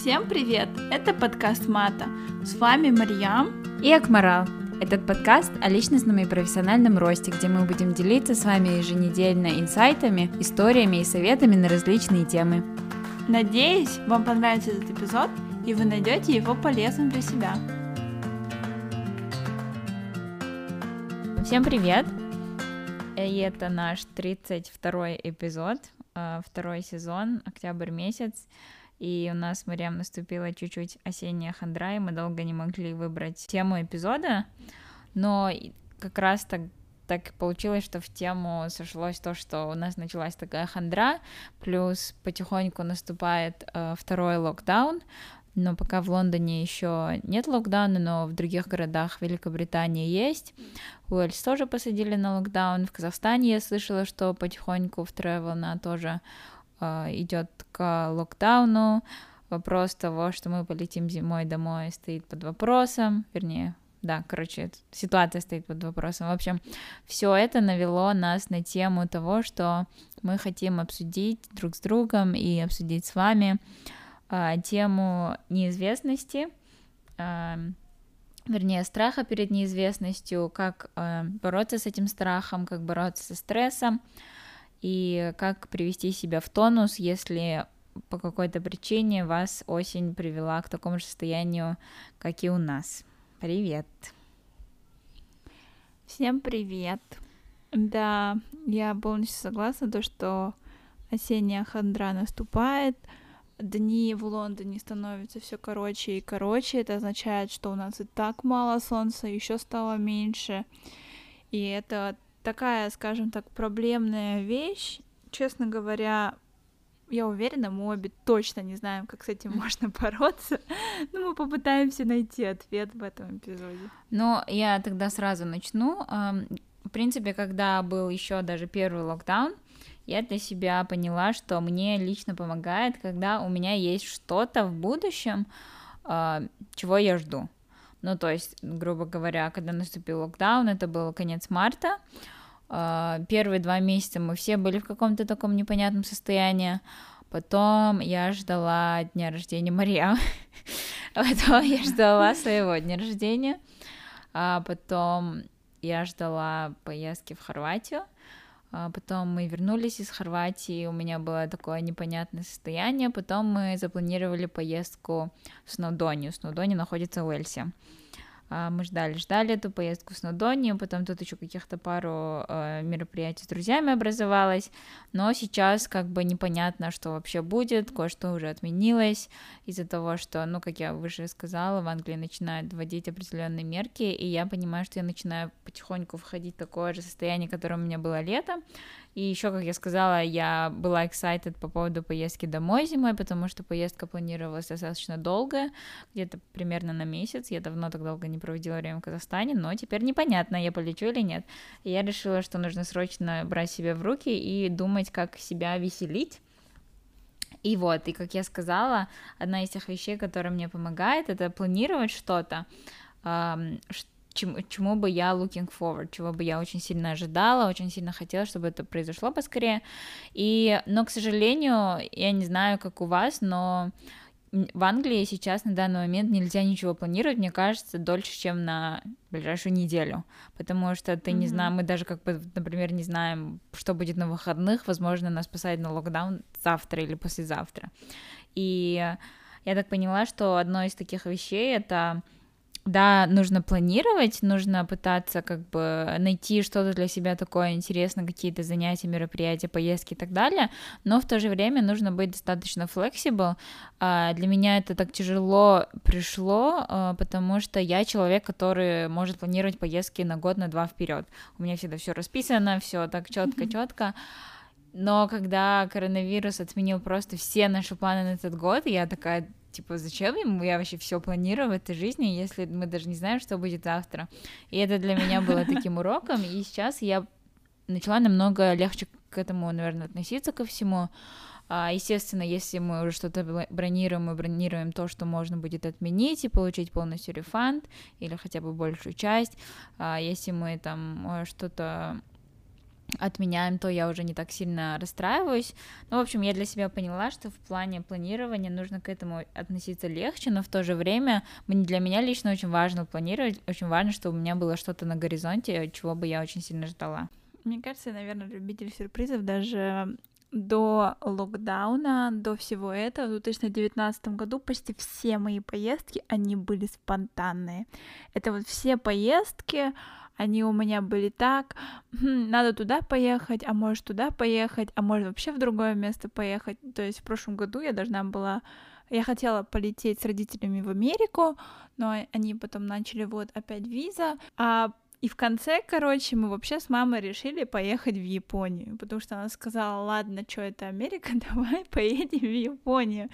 Всем привет! Это подкаст Мата. С вами Марьям и Акмарал. Этот подкаст о личностном и профессиональном росте, где мы будем делиться с вами еженедельно инсайтами, историями и советами на различные темы. Надеюсь, вам понравится этот эпизод, и вы найдете его полезным для себя. Всем привет! И это наш 32 эпизод, э, второй сезон, октябрь месяц. И у нас с Мариам наступила чуть-чуть осенняя хандра, и мы долго не могли выбрать тему эпизода, но как раз так так получилось, что в тему сошлось то, что у нас началась такая хандра, плюс потихоньку наступает э, второй локдаун, но пока в Лондоне еще нет локдауна, но в других городах Великобритании есть. Уэльс тоже посадили на локдаун. В Казахстане я слышала, что потихоньку вторая волна тоже идет к локдауну. Вопрос того, что мы полетим зимой домой, стоит под вопросом, вернее, да, короче, ситуация стоит под вопросом. В общем, все это навело нас на тему того, что мы хотим обсудить друг с другом и обсудить с вами э, тему неизвестности, э, вернее, страха перед неизвестностью, как э, бороться с этим страхом, как бороться со стрессом, и как привести себя в тонус, если по какой-то причине вас осень привела к такому же состоянию, как и у нас. Привет! Всем привет! Да, я полностью согласна, то, что осенняя хандра наступает, дни в Лондоне становятся все короче и короче. Это означает, что у нас и так мало солнца, еще стало меньше. И это такая, скажем так, проблемная вещь. Честно говоря, я уверена, мы обе точно не знаем, как с этим можно бороться, но мы попытаемся найти ответ в этом эпизоде. Ну, я тогда сразу начну. В принципе, когда был еще даже первый локдаун, я для себя поняла, что мне лично помогает, когда у меня есть что-то в будущем, а, чего я жду. Ну, то есть, грубо говоря, когда наступил локдаун, это был конец марта, а, первые два месяца мы все были в каком-то таком непонятном состоянии, потом я ждала дня рождения Мария, потом я ждала своего дня рождения, а потом я ждала поездки в Хорватию, потом мы вернулись из Хорватии, у меня было такое непонятное состояние, потом мы запланировали поездку в Сноудонию. Сноудония находится в Уэльсе. А, мы ждали, ждали эту поездку в Снодонию, потом тут еще каких-то пару э, мероприятий с друзьями образовалось, но сейчас как бы непонятно, что вообще будет, кое-что уже отменилось из-за того, что, ну, как я выше сказала, в Англии начинают вводить определенные мерки, и я понимаю, что я начинаю потихоньку входить в такое же состояние, которое у меня было летом, и еще, как я сказала, я была excited по поводу поездки домой зимой, потому что поездка планировалась достаточно долго, где-то примерно на месяц. Я давно так долго не проводила время в Казахстане, но теперь непонятно, я полечу или нет. И я решила, что нужно срочно брать себя в руки и думать, как себя веселить. И вот, и как я сказала, одна из тех вещей, которая мне помогает, это планировать что-то, чему, чему бы я looking forward, чего бы я очень сильно ожидала, очень сильно хотела, чтобы это произошло поскорее. И, но, к сожалению, я не знаю, как у вас, но в Англии сейчас на данный момент нельзя ничего планировать, мне кажется, дольше, чем на ближайшую неделю, потому что ты mm-hmm. не знаешь, мы даже как бы, например, не знаем, что будет на выходных, возможно, нас посадят на локдаун завтра или послезавтра. И я так поняла, что одно из таких вещей это да, нужно планировать, нужно пытаться как бы найти что-то для себя такое интересное, какие-то занятия, мероприятия, поездки и так далее, но в то же время нужно быть достаточно flexible. А, для меня это так тяжело пришло, а, потому что я человек, который может планировать поездки на год, на два вперед. У меня всегда все расписано, все так четко, четко. Но когда коронавирус отменил просто все наши планы на этот год, я такая, типа, зачем ему я вообще все планирую в этой жизни, если мы даже не знаем, что будет завтра. И это для меня было таким уроком, и сейчас я начала намного легче к этому, наверное, относиться ко всему. А, естественно, если мы уже что-то бронируем, мы бронируем то, что можно будет отменить и получить полностью рефанд или хотя бы большую часть. А, если мы там э, что-то отменяем, то я уже не так сильно расстраиваюсь. Ну, в общем, я для себя поняла, что в плане планирования нужно к этому относиться легче, но в то же время для меня лично очень важно планировать, очень важно, чтобы у меня было что-то на горизонте, чего бы я очень сильно ждала. Мне кажется, я, наверное, любитель сюрпризов даже до локдауна, до всего этого, в 2019 году почти все мои поездки, они были спонтанные. Это вот все поездки, они у меня были так, хм, надо туда поехать, а может туда поехать, а может вообще в другое место поехать. То есть в прошлом году я должна была я хотела полететь с родителями в Америку, но они потом начали вот опять виза, а и в конце, короче, мы вообще с мамой решили поехать в Японию, потому что она сказала, ладно, что это Америка, давай поедем в Японию.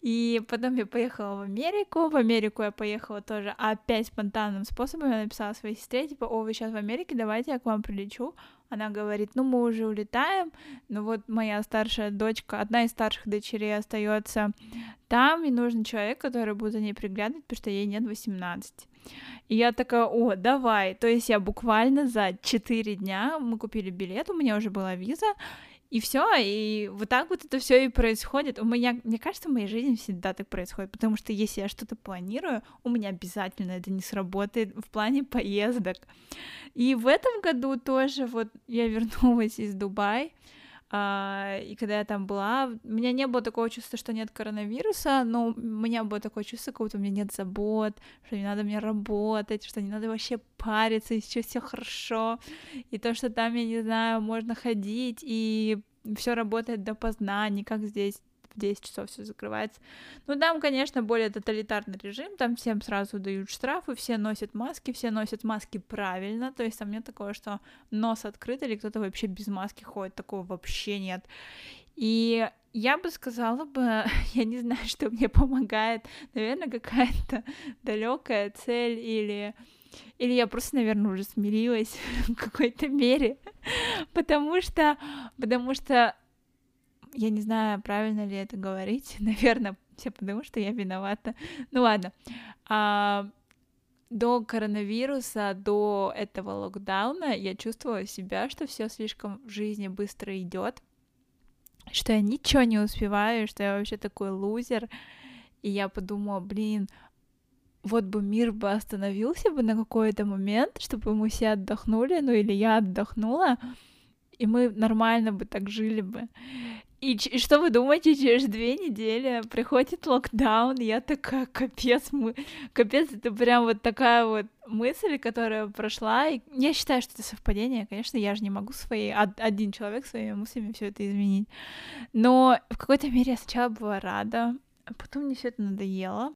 И потом я поехала в Америку, в Америку я поехала тоже опять спонтанным способом, я написала своей сестре, типа, о, вы сейчас в Америке, давайте я к вам прилечу. Она говорит, ну мы уже улетаем, но вот моя старшая дочка, одна из старших дочерей остается там, и нужен человек, который будет за ней приглядывать, потому что ей нет 18. И я такая, о, давай. То есть я буквально за 4 дня мы купили билет, у меня уже была виза, и все, и вот так вот это все и происходит. У меня, мне кажется, в моей жизни всегда так происходит, потому что если я что-то планирую, у меня обязательно это не сработает в плане поездок. И в этом году тоже вот я вернулась из Дубая, а, и когда я там была, у меня не было такого чувства, что нет коронавируса, но у меня было такое чувство, как будто у меня нет забот, что не надо мне работать, что не надо вообще париться, и все все хорошо. И то, что там, я не знаю, можно ходить, и все работает допоздна, не как здесь в 10 часов все закрывается. Ну, там, конечно, более тоталитарный режим, там всем сразу дают штрафы, все носят маски, все носят маски правильно, то есть там нет такого, что нос открыт или кто-то вообще без маски ходит, такого вообще нет. И я бы сказала бы, я не знаю, что мне помогает, наверное, какая-то далекая цель или или я просто, наверное, уже смирилась в какой-то мере, потому что, потому что я не знаю, правильно ли это говорить. Наверное, все потому что я виновата. Ну ладно. А, до коронавируса, до этого локдауна я чувствовала себя, что все слишком в жизни быстро идет, что я ничего не успеваю, что я вообще такой лузер. И я подумала, блин, вот бы мир бы остановился бы на какой-то момент, чтобы мы все отдохнули, ну или я отдохнула, и мы нормально бы так жили бы. И, и что вы думаете, через две недели приходит локдаун, я такая, капец, мы... капец, это прям вот такая вот мысль, которая прошла, и я считаю, что это совпадение, конечно, я же не могу своей, один человек своими мыслями все это изменить, но в какой-то мере я сначала была рада, а потом мне все это надоело,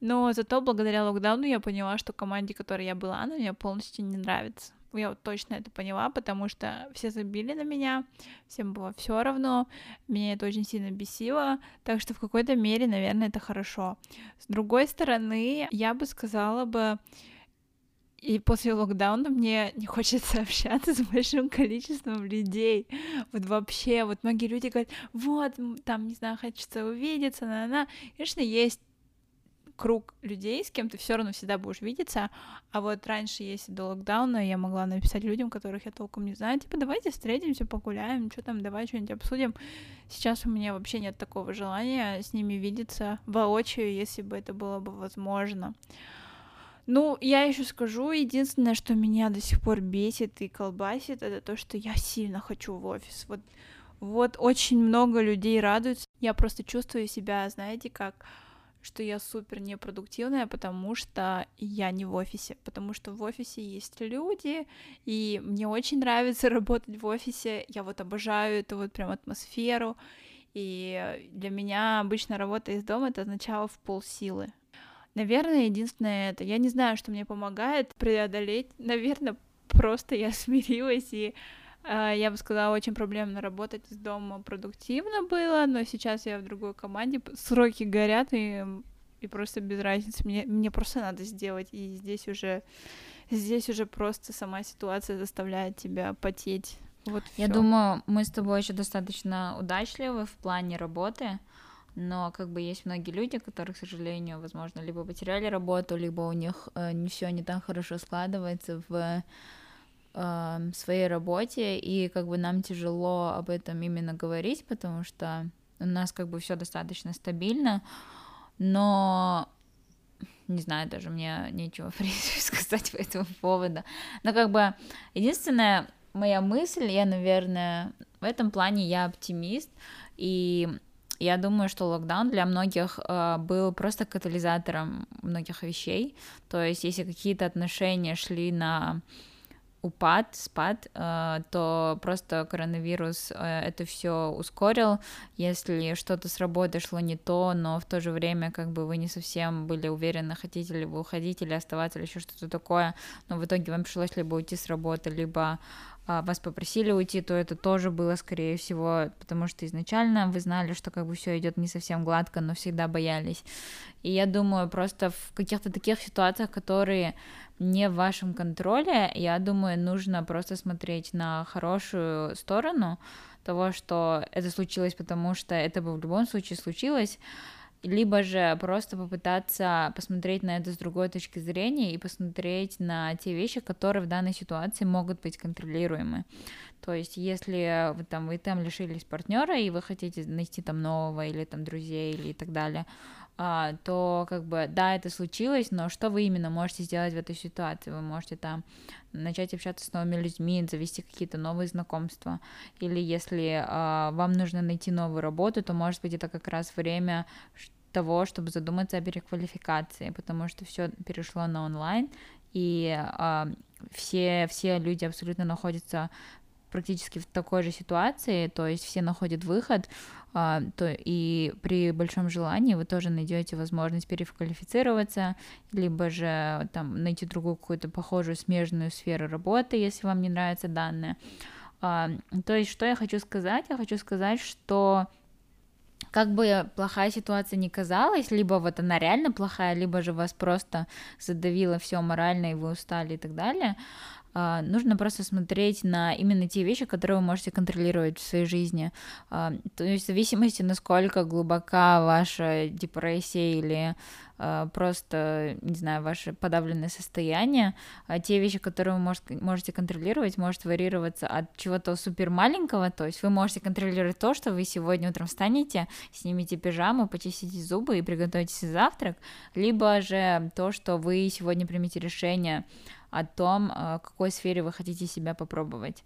но зато благодаря локдауну я поняла, что команде, которой я была, она мне полностью не нравится. Я вот точно это поняла, потому что все забили на меня, всем было все равно, меня это очень сильно бесило, так что в какой-то мере, наверное, это хорошо. С другой стороны, я бы сказала бы, и после локдауна мне не хочется общаться с большим количеством людей. Вот вообще, вот многие люди говорят, вот, там, не знаю, хочется увидеться, на-на. Конечно, есть круг людей, с кем ты все равно всегда будешь видеться. А вот раньше, если до локдауна, я могла написать людям, которых я толком не знаю, типа, давайте встретимся, погуляем, что там, давай что-нибудь обсудим. Сейчас у меня вообще нет такого желания с ними видеться воочию, если бы это было бы возможно. Ну, я еще скажу, единственное, что меня до сих пор бесит и колбасит, это то, что я сильно хочу в офис. Вот, вот очень много людей радуются. Я просто чувствую себя, знаете, как что я супер непродуктивная, потому что я не в офисе, потому что в офисе есть люди, и мне очень нравится работать в офисе, я вот обожаю эту вот прям атмосферу, и для меня обычно работа из дома это означало в полсилы. Наверное, единственное это, я не знаю, что мне помогает преодолеть, наверное, просто я смирилась и я бы сказала, очень проблемно работать из дома продуктивно было, но сейчас я в другой команде, сроки горят, и, и просто без разницы, мне, мне просто надо сделать, и здесь уже, здесь уже просто сама ситуация заставляет тебя потеть. Вот я всё. думаю, мы с тобой еще достаточно удачливы в плане работы, но как бы есть многие люди, которые, к сожалению, возможно, либо потеряли работу, либо у них э, не все не так хорошо складывается в э, своей работе, и как бы нам тяжело об этом именно говорить, потому что у нас как бы все достаточно стабильно, но не знаю, даже мне нечего сказать по этому поводу. Но как бы единственная моя мысль, я, наверное, в этом плане я оптимист, и я думаю, что локдаун для многих э, был просто катализатором многих вещей. То есть, если какие-то отношения шли на упад, спад, э, то просто коронавирус э, это все ускорил. Если что-то с работы шло не то, но в то же время как бы вы не совсем были уверены, хотите ли вы уходить или оставаться, или еще что-то такое, но в итоге вам пришлось либо уйти с работы, либо вас попросили уйти, то это тоже было, скорее всего, потому что изначально вы знали, что как бы все идет не совсем гладко, но всегда боялись. И я думаю, просто в каких-то таких ситуациях, которые не в вашем контроле, я думаю, нужно просто смотреть на хорошую сторону того, что это случилось, потому что это бы в любом случае случилось, либо же просто попытаться посмотреть на это с другой точки зрения и посмотреть на те вещи, которые в данной ситуации могут быть контролируемы. То есть, если вы там, вы там лишились партнера, и вы хотите найти там нового, или там друзей, или и так далее, а, то как бы да, это случилось, но что вы именно можете сделать в этой ситуации? Вы можете там начать общаться с новыми людьми, завести какие-то новые знакомства, или если а, вам нужно найти новую работу, то может быть это как раз время того, чтобы задуматься о переквалификации, потому что все перешло на онлайн, и э, все, все люди абсолютно находятся практически в такой же ситуации, то есть все находят выход, а, то и при большом желании вы тоже найдете возможность переквалифицироваться, либо же там найти другую какую-то похожую смежную сферу работы, если вам не нравится данная. А, то есть что я хочу сказать? Я хочу сказать, что как бы плохая ситуация не казалась, либо вот она реально плохая, либо же вас просто задавило все морально, и вы устали и так далее, а, нужно просто смотреть на именно те вещи, которые вы можете контролировать в своей жизни. А, то есть в зависимости, насколько глубока ваша депрессия или а, просто, не знаю, ваше подавленное состояние, те вещи, которые вы можете контролировать, может варьироваться от чего-то супер маленького, то есть вы можете контролировать то, что вы сегодня утром встанете, снимете пижаму, почистите зубы и приготовите завтрак, либо же то, что вы сегодня примете решение о том, э, в какой сфере вы хотите себя попробовать.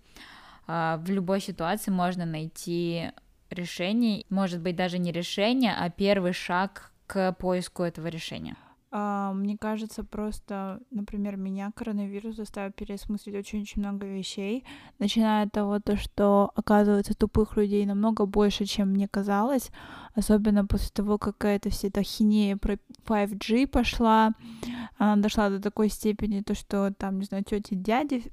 А, в любой ситуации можно найти решение, может быть даже не решение, а первый шаг к поиску этого решения. А, мне кажется, просто, например, меня коронавирус заставил переосмыслить очень-очень много вещей, начиная от того, то, что, оказывается, тупых людей намного больше, чем мне казалось, особенно после того, как эта вся эта хинея про 5G пошла, она дошла до такой степени, то, что там, не знаю, тети, дяди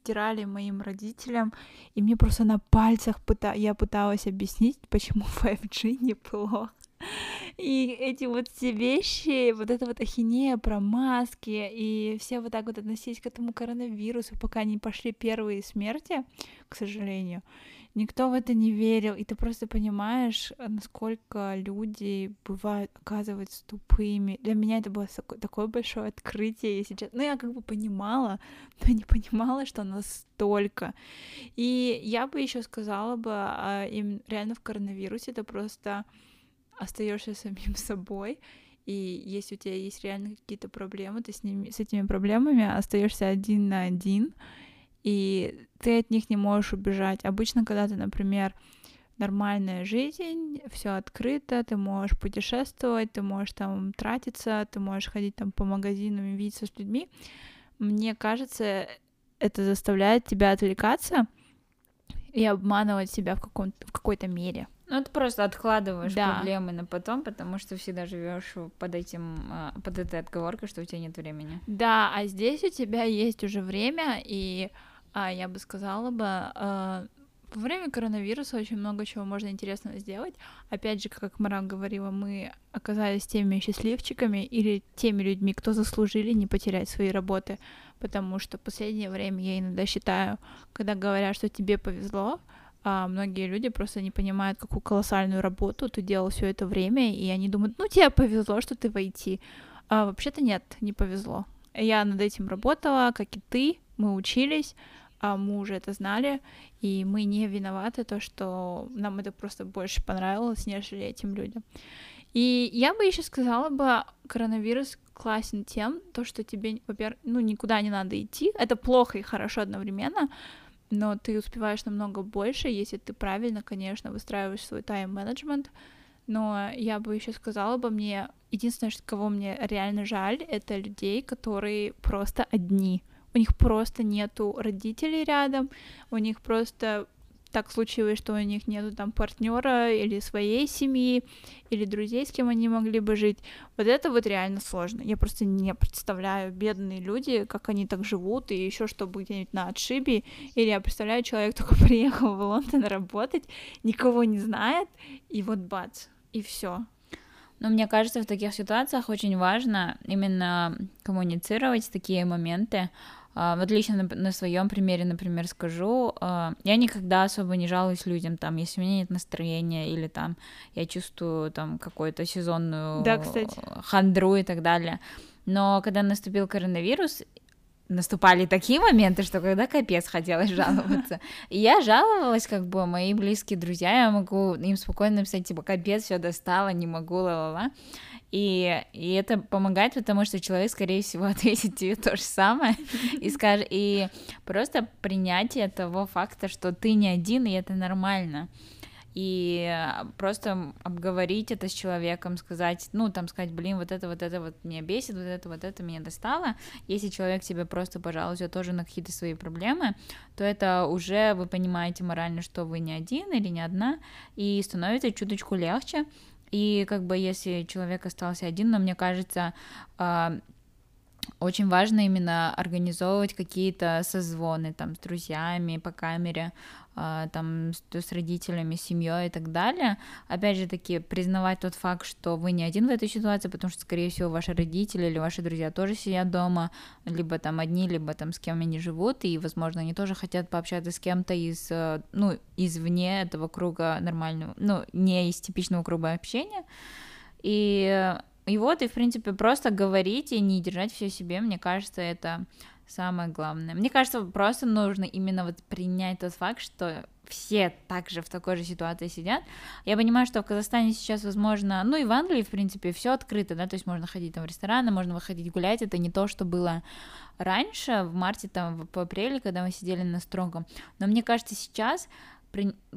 втирали моим родителям, и мне просто на пальцах пыта... я пыталась объяснить, почему 5G неплохо. И эти вот все вещи, вот эта вот ахинея про маски, и все вот так вот относились к этому коронавирусу, пока не пошли первые смерти, к сожалению, никто в это не верил, и ты просто понимаешь, насколько люди бывают, оказываются тупыми. Для меня это было такое большое открытие, если честно. Ну, я как бы понимала, но не понимала, что настолько. И я бы еще сказала бы, а, им реально в коронавирусе это просто остаешься самим собой, и если у тебя есть реально какие-то проблемы, ты с, ними, с этими проблемами остаешься один на один, и ты от них не можешь убежать. Обычно, когда ты, например, нормальная жизнь, все открыто, ты можешь путешествовать, ты можешь там тратиться, ты можешь ходить там по магазинам и видеться с людьми. Мне кажется, это заставляет тебя отвлекаться и обманывать себя в, каком в какой-то мере. Ну, ты просто откладываешь да. проблемы на потом, потому что всегда живешь под этим, а, под этой отговоркой, что у тебя нет времени. Да, а здесь у тебя есть уже время, и а, я бы сказала бы, а, во время коронавируса очень много чего можно интересного сделать. Опять же, как Марам говорила, мы оказались теми счастливчиками или теми людьми, кто заслужили не потерять свои работы, потому что в последнее время я иногда считаю, когда говорят, что тебе повезло, а многие люди просто не понимают, какую колоссальную работу ты делал все это время, и они думают, ну тебе повезло, что ты в IT. А вообще-то нет, не повезло. Я над этим работала, как и ты, мы учились, а мы уже это знали, и мы не виноваты, то, что нам это просто больше понравилось, нежели этим людям. И я бы еще сказала бы, коронавирус классен тем, то, что тебе, во-первых, ну, никуда не надо идти. Это плохо и хорошо одновременно, но ты успеваешь намного больше, если ты правильно, конечно, выстраиваешь свой тайм-менеджмент. Но я бы еще сказала бы мне, единственное, кого мне реально жаль, это людей, которые просто одни. У них просто нету родителей рядом, у них просто так случилось, что у них нету там партнера или своей семьи, или друзей, с кем они могли бы жить. Вот это вот реально сложно. Я просто не представляю бедные люди, как они так живут, и еще чтобы где-нибудь на отшибе. Или я представляю, человек только приехал в Лондон работать, никого не знает, и вот бац, и все. Но мне кажется, в таких ситуациях очень важно именно коммуницировать такие моменты, вот лично на, на своем примере, например, скажу, а, я никогда особо не жалуюсь людям, там, если у меня нет настроения или там я чувствую там какую-то сезонную да, кстати. хандру и так далее. Но когда наступил коронавирус, наступали такие моменты, что когда капец хотелось жаловаться. И я жаловалась, как бы мои близкие друзья, я могу им спокойно написать, типа, капец, все достало, не могу, ла-ла-ла. И, и это помогает, потому что человек, скорее всего, ответит тебе то же самое и скажет, и просто принятие того факта, что ты не один, и это нормально и просто обговорить это с человеком, сказать, ну, там, сказать, блин, вот это, вот это вот меня бесит, вот это, вот это меня достало. Если человек тебе просто пожалуйста тоже на какие-то свои проблемы, то это уже вы понимаете морально, что вы не один или не одна, и становится чуточку легче, и как бы если человек остался один, но мне кажется, а, очень важно именно организовывать какие-то созвоны там с друзьями по камере, там с, родителями, семьей и так далее. Опять же таки, признавать тот факт, что вы не один в этой ситуации, потому что, скорее всего, ваши родители или ваши друзья тоже сидят дома, либо там одни, либо там с кем они живут, и, возможно, они тоже хотят пообщаться с кем-то из, э, ну, извне этого круга нормального, ну, не из типичного круга общения. И и вот, и, в принципе, просто говорить и не держать все себе, мне кажется, это самое главное. Мне кажется, просто нужно именно вот принять тот факт, что все также в такой же ситуации сидят. Я понимаю, что в Казахстане сейчас, возможно, ну и в Англии, в принципе, все открыто, да, то есть можно ходить там в рестораны, можно выходить гулять, это не то, что было раньше, в марте, там, в апреле, когда мы сидели на строгом. Но мне кажется, сейчас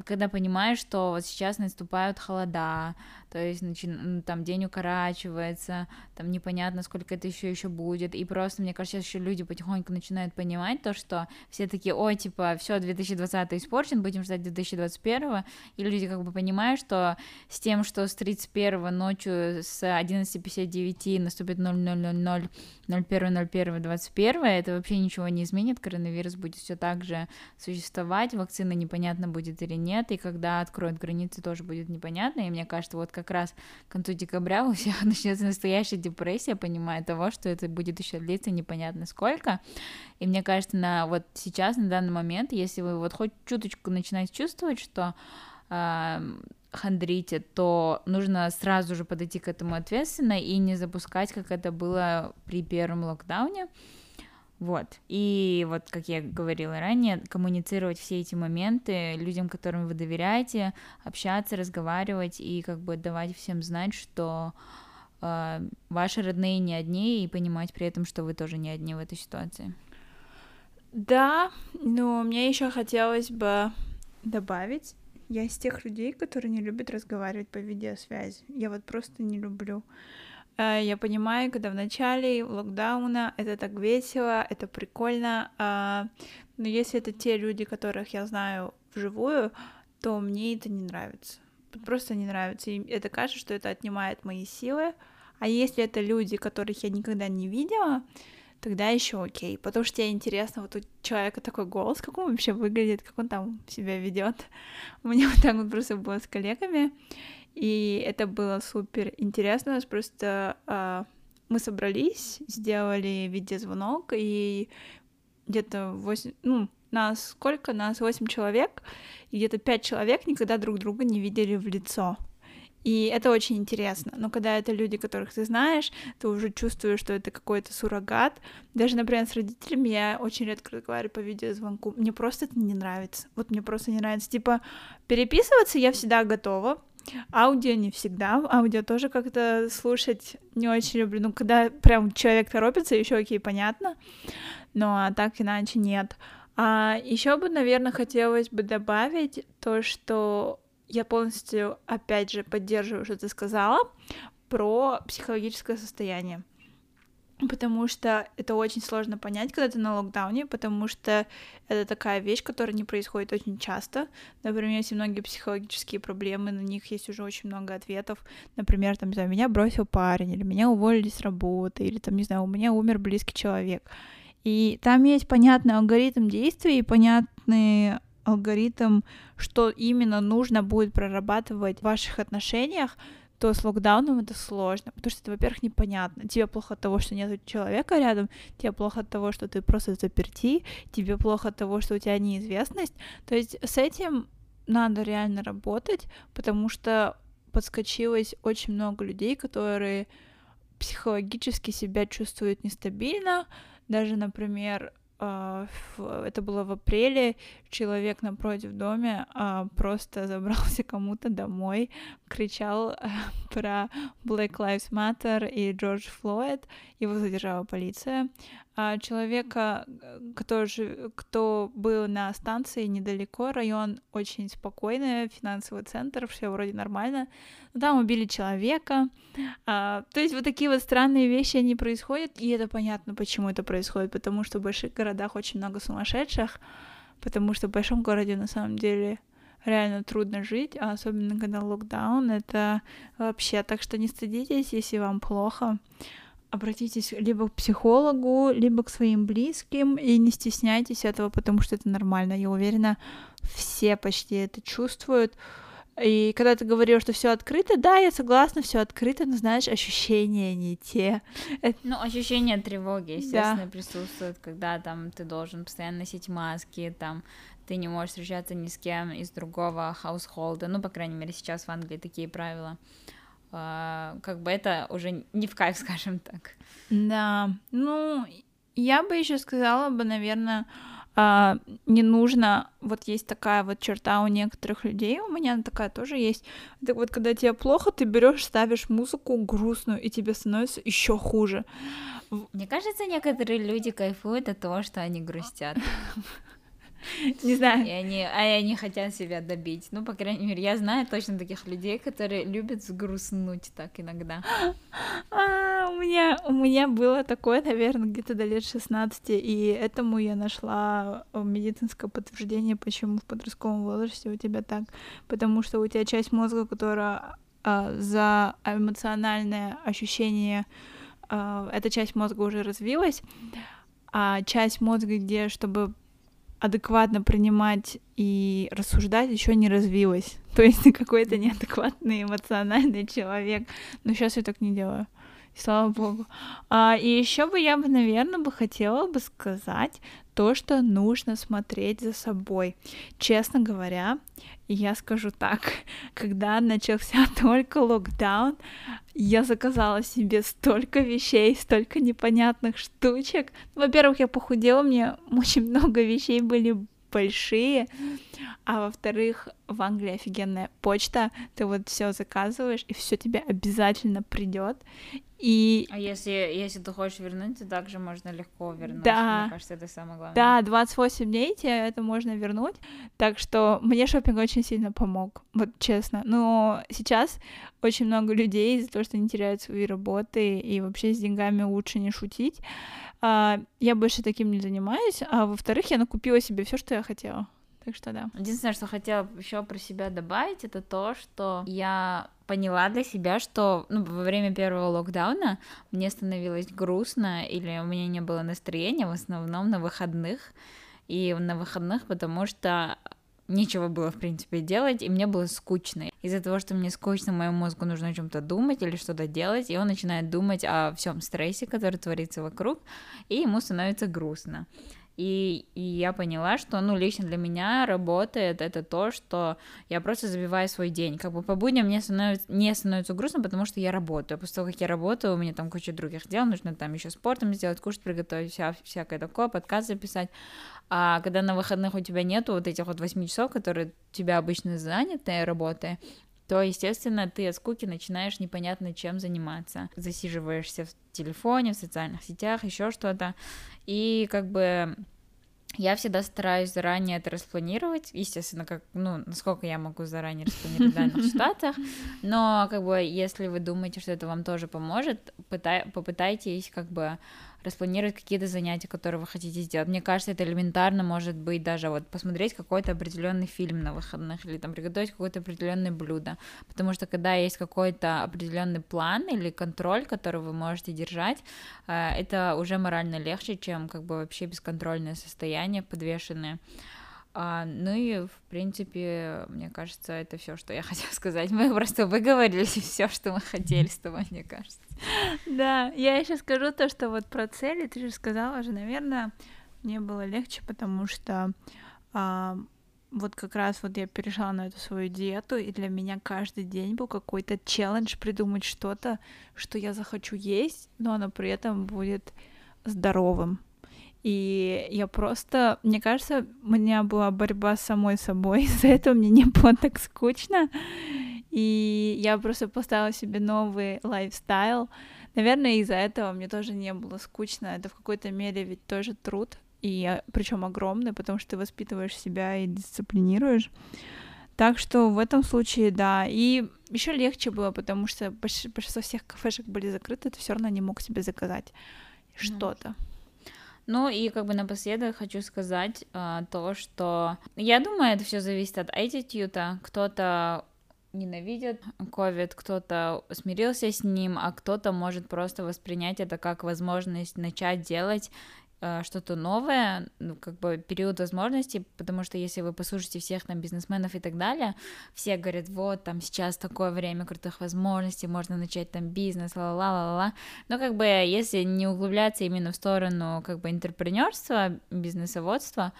когда понимаешь, что вот сейчас наступают холода, то есть начи... там день укорачивается, там непонятно, сколько это еще еще будет, и просто, мне кажется, еще люди потихоньку начинают понимать то, что все такие, ой, типа, все, 2020 испорчен, будем ждать 2021, и люди как бы понимают, что с тем, что с 31 ночью с 11.59 наступит 0000 01.01.21, это вообще ничего не изменит, коронавирус будет все так же существовать, вакцина непонятно будет или нет, и когда откроют границы, тоже будет непонятно, и мне кажется, вот как как раз к концу декабря у всех начнется настоящая депрессия, понимая того, что это будет еще длиться непонятно сколько. И мне кажется, на вот сейчас, на данный момент, если вы вот хоть чуточку начинаете чувствовать, что э, хандрите, то нужно сразу же подойти к этому ответственно и не запускать, как это было при первом локдауне. Вот. И вот, как я говорила ранее, коммуницировать все эти моменты людям, которым вы доверяете, общаться, разговаривать и как бы давать всем знать, что э, ваши родные не одни, и понимать при этом, что вы тоже не одни в этой ситуации. Да, но мне еще хотелось бы добавить, я из тех людей, которые не любят разговаривать по видеосвязи. Я вот просто не люблю. Я понимаю, когда в начале локдауна это так весело, это прикольно, а, но если это те люди, которых я знаю вживую, то мне это не нравится. Просто не нравится. И это кажется, что это отнимает мои силы. А если это люди, которых я никогда не видела, тогда еще окей. Потому что тебе интересно, вот у человека такой голос, как он вообще выглядит, как он там себя ведет. У меня вот так вот просто было с коллегами. И это было супер интересно. У нас просто э, мы собрались, сделали видеозвонок, и где-то 8, ну, нас сколько? Нас 8 человек, и где-то 5 человек никогда друг друга не видели в лицо. И это очень интересно. Но когда это люди, которых ты знаешь, ты уже чувствуешь, что это какой-то суррогат. Даже, например, с родителями я очень редко разговариваю по видеозвонку. Мне просто это не нравится. Вот мне просто не нравится. Типа, переписываться я всегда готова. Аудио не всегда. Аудио тоже как-то слушать не очень люблю. Ну, когда прям человек торопится, еще окей, понятно. Но так иначе нет. А еще бы, наверное, хотелось бы добавить то, что я полностью, опять же, поддерживаю, что ты сказала про психологическое состояние. Потому что это очень сложно понять, когда ты на локдауне, потому что это такая вещь, которая не происходит очень часто. Например, если многие психологические проблемы, на них есть уже очень много ответов. Например, там, не знаю, меня бросил парень, или меня уволили с работы, или там, не знаю, у меня умер близкий человек. И там есть понятный алгоритм действий и понятный алгоритм, что именно нужно будет прорабатывать в ваших отношениях, то с локдауном это сложно, потому что это, во-первых, непонятно. Тебе плохо от того, что нет человека рядом, тебе плохо от того, что ты просто заперти, тебе плохо от того, что у тебя неизвестность. То есть с этим надо реально работать, потому что подскочилось очень много людей, которые психологически себя чувствуют нестабильно. Даже, например, а, это было в апреле, человек напротив доме а, просто забрался кому-то домой, кричал э, про Black Lives Matter и Джордж Флойд, его задержала полиция. А человека, кто, же, кто был на станции недалеко, район очень спокойный, финансовый центр, все вроде нормально, но там убили человека. А, то есть вот такие вот странные вещи, они происходят, и это понятно, почему это происходит, потому что в больших городах очень много сумасшедших, потому что в большом городе на самом деле реально трудно жить, а особенно когда локдаун, это вообще, так что не стыдитесь, если вам плохо, обратитесь либо к психологу, либо к своим близким, и не стесняйтесь этого, потому что это нормально. Я уверена, все почти это чувствуют. И когда ты говорил, что все открыто, да, я согласна, все открыто, но знаешь, ощущения не те. Ну, ощущение тревоги, естественно, да. присутствует, когда там ты должен постоянно носить маски, там ты не можешь встречаться ни с кем из другого хаусхолда. Ну, по крайней мере, сейчас в Англии такие правила. А, как бы это уже не в кайф, скажем так. Да, ну, я бы еще сказала бы, наверное, а, не нужно, вот есть такая вот черта у некоторых людей, у меня такая тоже есть. Так вот, когда тебе плохо, ты берешь, ставишь музыку грустную, и тебе становится еще хуже. Мне кажется, некоторые люди кайфуют от того, что они грустят. Не знаю. И они, а они хотят себя добить. Ну, по крайней мере, я знаю точно таких людей, которые любят сгрустнуть так иногда. А, у меня, у меня было такое, наверное, где-то до лет 16, и этому я нашла э, медицинское подтверждение, почему в подростковом возрасте у тебя так. Потому что у тебя часть мозга, которая а, за эмоциональное ощущение, а, эта часть мозга уже развилась, а часть мозга, где, чтобы адекватно принимать и рассуждать еще не развилась. То есть ты какой-то неадекватный эмоциональный человек. Но сейчас я так не делаю. слава богу. А, и еще бы я бы, наверное, бы хотела бы сказать то, что нужно смотреть за собой. Честно говоря, я скажу так, когда начался только локдаун, я заказала себе столько вещей, столько непонятных штучек. Во-первых, я похудела, мне очень много вещей были большие, а во-вторых, в Англии офигенная почта, ты вот все заказываешь, и все тебе обязательно придет. И... А если, если ты хочешь вернуть, то также можно легко вернуть. Да. Мне кажется, это самое главное. Да, 28 дней тебе это можно вернуть. Так что мне шопинг очень сильно помог, вот честно. Но сейчас очень много людей из-за того, что они теряют свои работы и вообще с деньгами лучше не шутить. А, я больше таким не занимаюсь. А во-вторых, я накупила себе все, что я хотела. Так что да. Единственное, что хотела еще про себя добавить, это то, что я поняла для себя, что ну, во время первого локдауна мне становилось грустно или у меня не было настроения в основном на выходных. И на выходных, потому что нечего было, в принципе, делать, и мне было скучно. Из-за того, что мне скучно, моему мозгу нужно о чем-то думать или что-то делать, и он начинает думать о всем стрессе, который творится вокруг, и ему становится грустно. И, и я поняла, что, ну, лично для меня работает это то, что я просто забиваю свой день. Как бы по будням мне становится, не становится грустно, потому что я работаю. После того, как я работаю, у меня там куча других дел, нужно там еще спортом сделать, кушать, приготовить, вся, всякое такое, подкаст записать. А когда на выходных у тебя нету вот этих вот 8 часов, которые тебя обычно заняты работой, то, естественно, ты от скуки начинаешь непонятно чем заниматься. Засиживаешься в телефоне, в социальных сетях, еще что-то. И как бы я всегда стараюсь заранее это распланировать, естественно, как, ну, насколько я могу заранее распланировать в данных ситуациях, но, как бы, если вы думаете, что это вам тоже поможет, пытай, попытайтесь, как бы, распланировать какие-то занятия, которые вы хотите сделать. Мне кажется, это элементарно может быть даже вот посмотреть какой-то определенный фильм на выходных или там приготовить какое-то определенное блюдо, потому что когда есть какой-то определенный план или контроль, который вы можете держать, э, это уже морально легче, чем как бы вообще бесконтрольное состояние подвешенное. А, ну и, в принципе, мне кажется, это все, что я хотела сказать. Мы просто выговорили все, что мы хотели с тобой, мне кажется. Да, я еще скажу то, что вот про цели ты же сказала же, наверное, мне было легче, потому что а, вот как раз вот я перешла на эту свою диету, и для меня каждый день был какой-то челлендж придумать что-то, что я захочу есть, но оно при этом будет здоровым. И я просто, мне кажется, у меня была борьба с самой собой, из-за этого мне не было так скучно. И я просто поставила себе новый лайфстайл. Наверное, из-за этого мне тоже не было скучно. Это в какой-то мере ведь тоже труд, и причем огромный, потому что ты воспитываешь себя и дисциплинируешь. Так что в этом случае, да. И еще легче было, потому что большинство всех кафешек были закрыты, ты все равно не мог себе заказать что-то. Ну и как бы напоследок хочу сказать а, то, что я думаю, это все зависит от attitude. Кто-то ненавидит COVID, кто-то смирился с ним, а кто-то может просто воспринять это как возможность начать делать что-то новое, ну, как бы период возможностей, потому что если вы послушаете всех там бизнесменов и так далее, все говорят, вот, там сейчас такое время крутых возможностей, можно начать там бизнес, ла-ла-ла-ла-ла, но как бы если не углубляться именно в сторону как бы интерпренерства, бизнесоводства,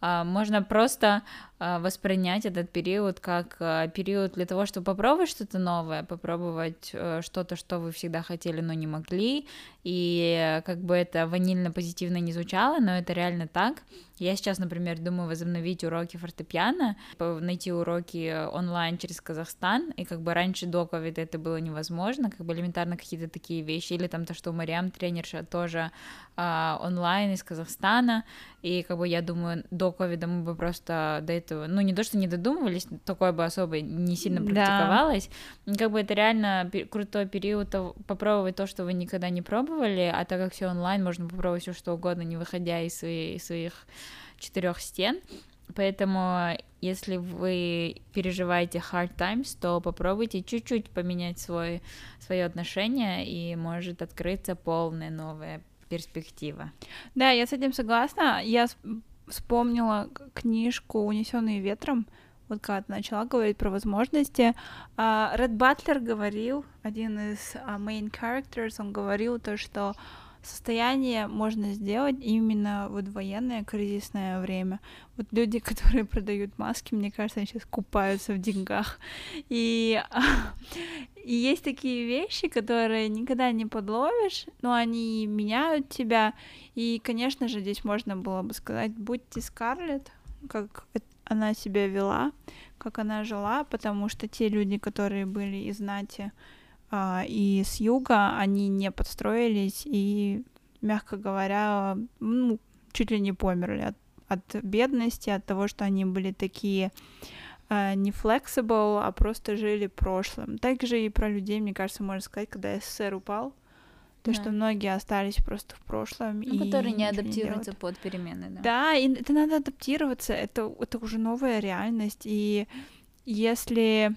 а, можно просто воспринять этот период как а, период для того, чтобы попробовать что-то новое, попробовать э, что-то, что вы всегда хотели, но не могли, и как бы это ванильно-позитивно не звучало, но это реально так. Я сейчас, например, думаю возобновить уроки фортепиано, найти уроки онлайн через Казахстан, и как бы раньше до ковида это было невозможно, как бы элементарно какие-то такие вещи, или там то, что у Мариам тренерша тоже а, онлайн из Казахстана, и как бы я думаю, до ковида мы бы просто до этого, ну не то, что не додумывались, такое бы особо не сильно практиковалось, да. как бы это реально крутой период попробовать то, что вы никогда не пробовали, а так как все онлайн, можно попробовать все что угодно, не выходя из, своей, из своих четырех стен. Поэтому, если вы переживаете hard times, то попробуйте чуть-чуть поменять свой, свое отношение, и может открыться полная новая перспектива. Да, я с этим согласна. Я вспомнила книжку «Унесенные ветром», вот когда ты начала говорить про возможности. А, Ред Батлер говорил, один из а, main characters, он говорил то, что состояние можно сделать именно вот военное кризисное время. Вот люди, которые продают маски, мне кажется, они сейчас купаются в деньгах. И, и есть такие вещи, которые никогда не подловишь, но они меняют тебя. И, конечно же, здесь можно было бы сказать, будьте Скарлетт, как она себя вела, как она жила, потому что те люди, которые были из знати, и с юга они не подстроились и, мягко говоря, ну, чуть ли не померли от, от бедности, от того, что они были такие uh, не flexible, а просто жили прошлым. Также и про людей, мне кажется, можно сказать, когда СССР упал, то, да. что многие остались просто в прошлом. Ну, и которые не адаптируются не под перемены, да. Да, и это надо адаптироваться, это, это уже новая реальность, и если а,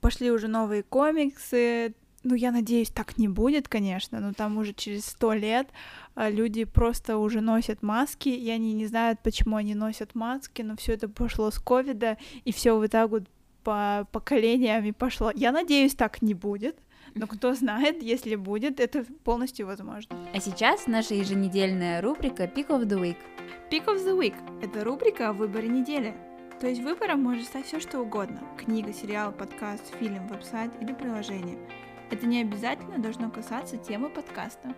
пошли уже новые комиксы. Ну, я надеюсь, так не будет, конечно, но там уже через сто лет а, люди просто уже носят маски, и они не знают, почему они носят маски, но все это пошло с ковида, и все вот так вот по поколениями пошло. Я надеюсь, так не будет. Но кто знает, если будет, это полностью возможно. А сейчас наша еженедельная рубрика Pick of the Week. Pick of the Week — это рубрика о выборе недели. То есть выбором может стать все что угодно. Книга, сериал, подкаст, фильм, веб-сайт или приложение. Это не обязательно должно касаться темы подкаста.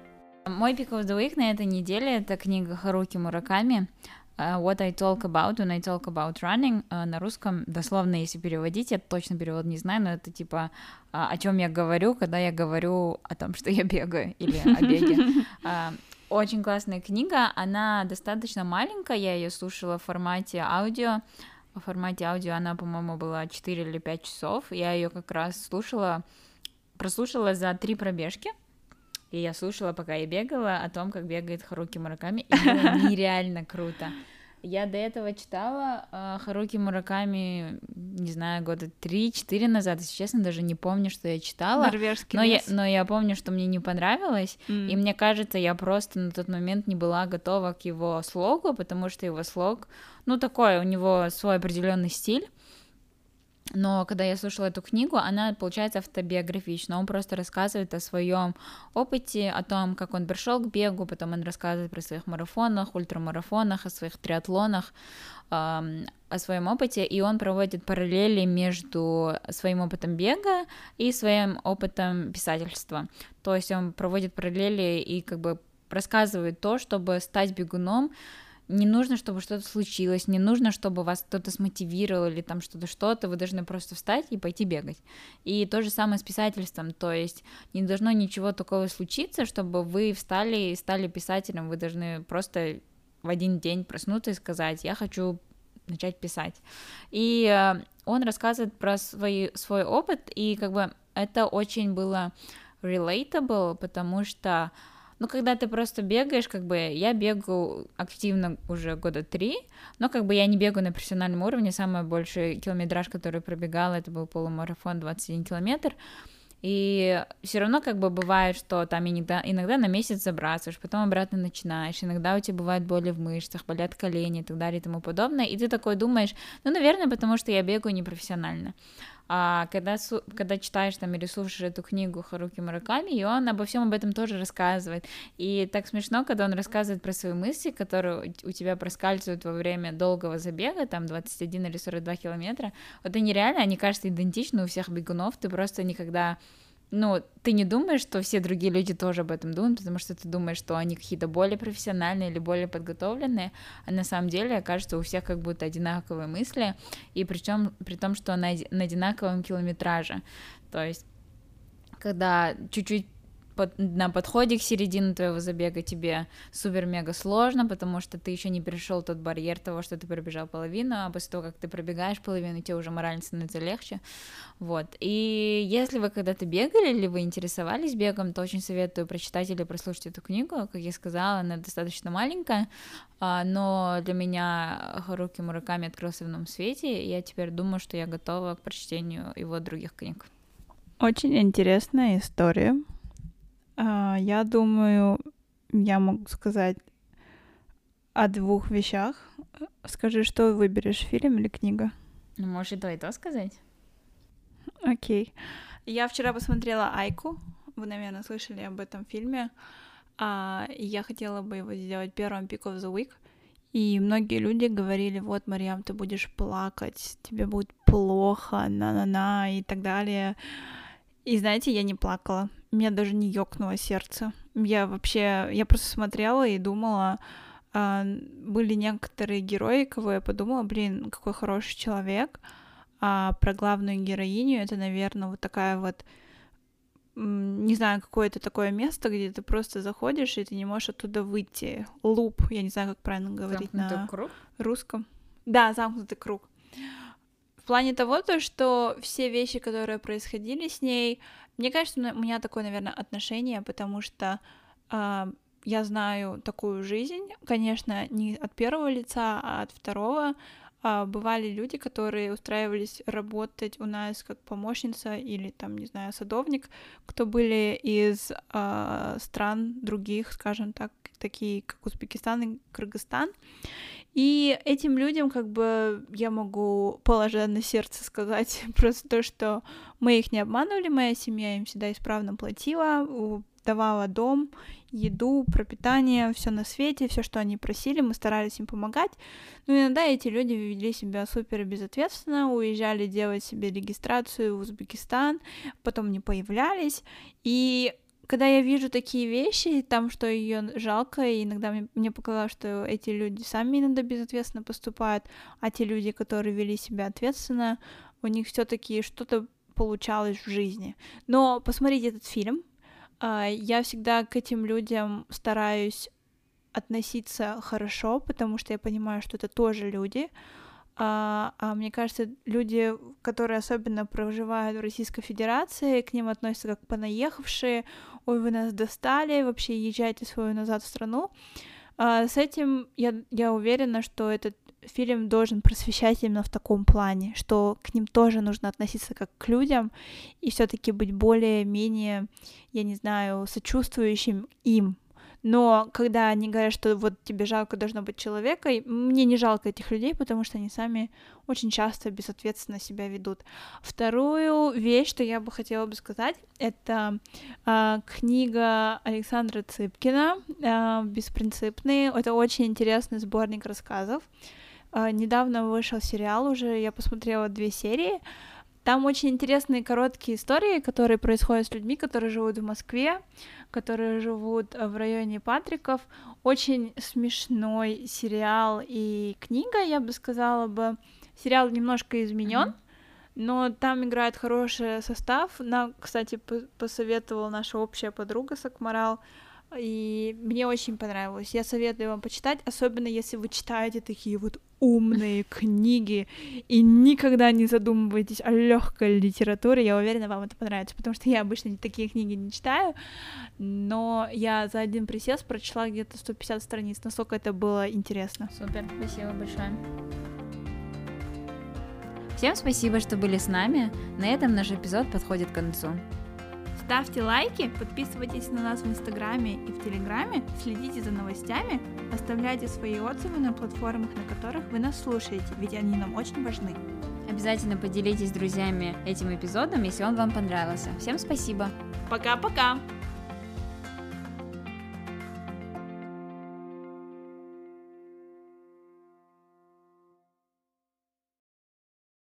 Мой Pick of the Week на этой неделе — это книга Харуки Мураками Uh, what I talk about when I talk about running uh, на русском дословно, если переводить, я точно перевод не знаю, но это типа uh, о чем я говорю, когда я говорю о том, что я бегаю или о беге. Очень классная книга, она достаточно маленькая, я ее слушала в формате аудио. В формате аудио она, по-моему, была 4 или 5 часов. Я ее как раз слушала, прослушала за три пробежки. И я слушала, пока я бегала, о том, как бегает Харуки Мураками, и было нереально круто. Я до этого читала э, Харуки Мураками, не знаю, года 3-4 назад, если честно, даже не помню, что я читала. Норвежский но лес. я, но я помню, что мне не понравилось, М. и мне кажется, я просто на тот момент не была готова к его слогу, потому что его слог, ну, такой, у него свой определенный стиль. Но когда я слушала эту книгу, она получается автобиографична. Он просто рассказывает о своем опыте, о том, как он пришел к бегу, потом он рассказывает про своих марафонах, ультрамарафонах, о своих триатлонах, эм, о своем опыте, и он проводит параллели между своим опытом бега и своим опытом писательства. То есть он проводит параллели и как бы рассказывает то, чтобы стать бегуном, не нужно, чтобы что-то случилось, не нужно, чтобы вас кто-то смотивировал или там что-то, что-то, вы должны просто встать и пойти бегать. И то же самое с писательством, то есть не должно ничего такого случиться, чтобы вы встали и стали писателем, вы должны просто в один день проснуться и сказать, я хочу начать писать. И э, он рассказывает про свой, свой опыт, и как бы это очень было relatable, потому что ну, когда ты просто бегаешь, как бы я бегаю активно уже года три, но как бы я не бегаю на профессиональном уровне, самый большой километраж, который пробегала, это был полумарафон 21 километр, и все равно как бы бывает, что там иногда, иногда на месяц забрасываешь, потом обратно начинаешь, иногда у тебя бывают боли в мышцах, болят колени и так далее и тому подобное, и ты такой думаешь, ну, наверное, потому что я бегаю непрофессионально. А когда, когда читаешь там или слушаешь эту книгу Харуки Мураками, и он обо всем об этом тоже рассказывает. И так смешно, когда он рассказывает про свои мысли, которые у тебя проскальзывают во время долгого забега, там 21 или 42 километра. Вот они реально, они кажутся идентичны у всех бегунов, ты просто никогда ну, ты не думаешь, что все другие люди тоже об этом думают, потому что ты думаешь, что они какие-то более профессиональные или более подготовленные, а на самом деле окажется у всех как будто одинаковые мысли, и причем при том, что на, на одинаковом километраже. То есть, когда чуть-чуть под- на подходе к середине твоего забега тебе супер-мега сложно, потому что ты еще не перешел тот барьер того, что ты пробежал половину, а после того, как ты пробегаешь половину, тебе уже морально становится легче. Вот. И если вы когда-то бегали или вы интересовались бегом, то очень советую прочитать или прослушать эту книгу. Как я сказала, она достаточно маленькая, а, но для меня Харуки Мураками открылся в новом свете, и я теперь думаю, что я готова к прочтению его других книг. Очень интересная история. А, Я думаю, я могу сказать о двух вещах. Скажи, что выберешь, фильм или книга? Ну, можешь и то, и то сказать? Окей. Я вчера посмотрела Айку. Вы, наверное, слышали об этом фильме. А, я хотела бы его сделать первым Pick of the Week. И многие люди говорили, вот, Мариам, ты будешь плакать, тебе будет плохо, на-на-на и так далее. И знаете, я не плакала. Меня даже не ёкнуло сердце. Я вообще, я просто смотрела и думала, а, были некоторые герои, кого я подумала, блин, какой хороший человек. А про главную героиню это, наверное, вот такая вот, не знаю, какое-то такое место, где ты просто заходишь, и ты не можешь оттуда выйти. Луп, я не знаю, как правильно говорить Замкнутый на круг? русском. Да, замкнутый круг. В плане того, то, что все вещи, которые происходили с ней, мне кажется, у меня такое, наверное, отношение, потому что а, я знаю такую жизнь, конечно, не от первого лица, а от второго. А, бывали люди, которые устраивались работать у нас как помощница или там, не знаю, садовник, кто были из а, стран других, скажем так, такие как Узбекистан и Кыргызстан. И этим людям как бы я могу положа на сердце сказать просто то, что мы их не обманывали, моя семья им всегда исправно платила, давала дом, еду, пропитание, все на свете, все, что они просили, мы старались им помогать. Но иногда эти люди вели себя супер безответственно, уезжали делать себе регистрацию в Узбекистан, потом не появлялись. И когда я вижу такие вещи, там, что ее жалко, и иногда мне, мне показалось, что эти люди сами иногда безответственно поступают, а те люди, которые вели себя ответственно, у них все-таки что-то получалось в жизни. Но посмотрите этот фильм. А, я всегда к этим людям стараюсь относиться хорошо, потому что я понимаю, что это тоже люди. А, а мне кажется, люди, которые особенно проживают в Российской Федерации, к ним относятся как понаехавшие, ой, вы нас достали, вообще езжайте свою назад в страну. А, с этим я, я уверена, что этот фильм должен просвещать именно в таком плане, что к ним тоже нужно относиться как к людям и все-таки быть более-менее, я не знаю, сочувствующим им, но когда они говорят, что вот тебе жалко должно быть человека, мне не жалко этих людей, потому что они сами очень часто безответственно себя ведут. Вторую вещь, что я бы хотела бы сказать, это э, книга Александра Цыпкина э, «Беспринципные». Это очень интересный сборник рассказов. Э, недавно вышел сериал уже, я посмотрела две серии. Там очень интересные короткие истории, которые происходят с людьми, которые живут в Москве, которые живут э, в районе Патриков. Очень смешной сериал и книга, я бы сказала бы. Сериал немножко изменен, mm-hmm. но там играет хороший состав. Нам, кстати, посоветовала наша общая подруга Сакмарал и мне очень понравилось. Я советую вам почитать, особенно если вы читаете такие вот умные книги и никогда не задумываетесь о легкой литературе. Я уверена, вам это понравится, потому что я обычно такие книги не читаю, но я за один присест прочла где-то 150 страниц, насколько это было интересно. Супер, спасибо большое. Всем спасибо, что были с нами. На этом наш эпизод подходит к концу. Ставьте лайки, подписывайтесь на нас в Инстаграме и в Телеграме, следите за новостями, оставляйте свои отзывы на платформах, на которых вы нас слушаете, ведь они нам очень важны. Обязательно поделитесь с друзьями этим эпизодом, если он вам понравился. Всем спасибо. Пока-пока.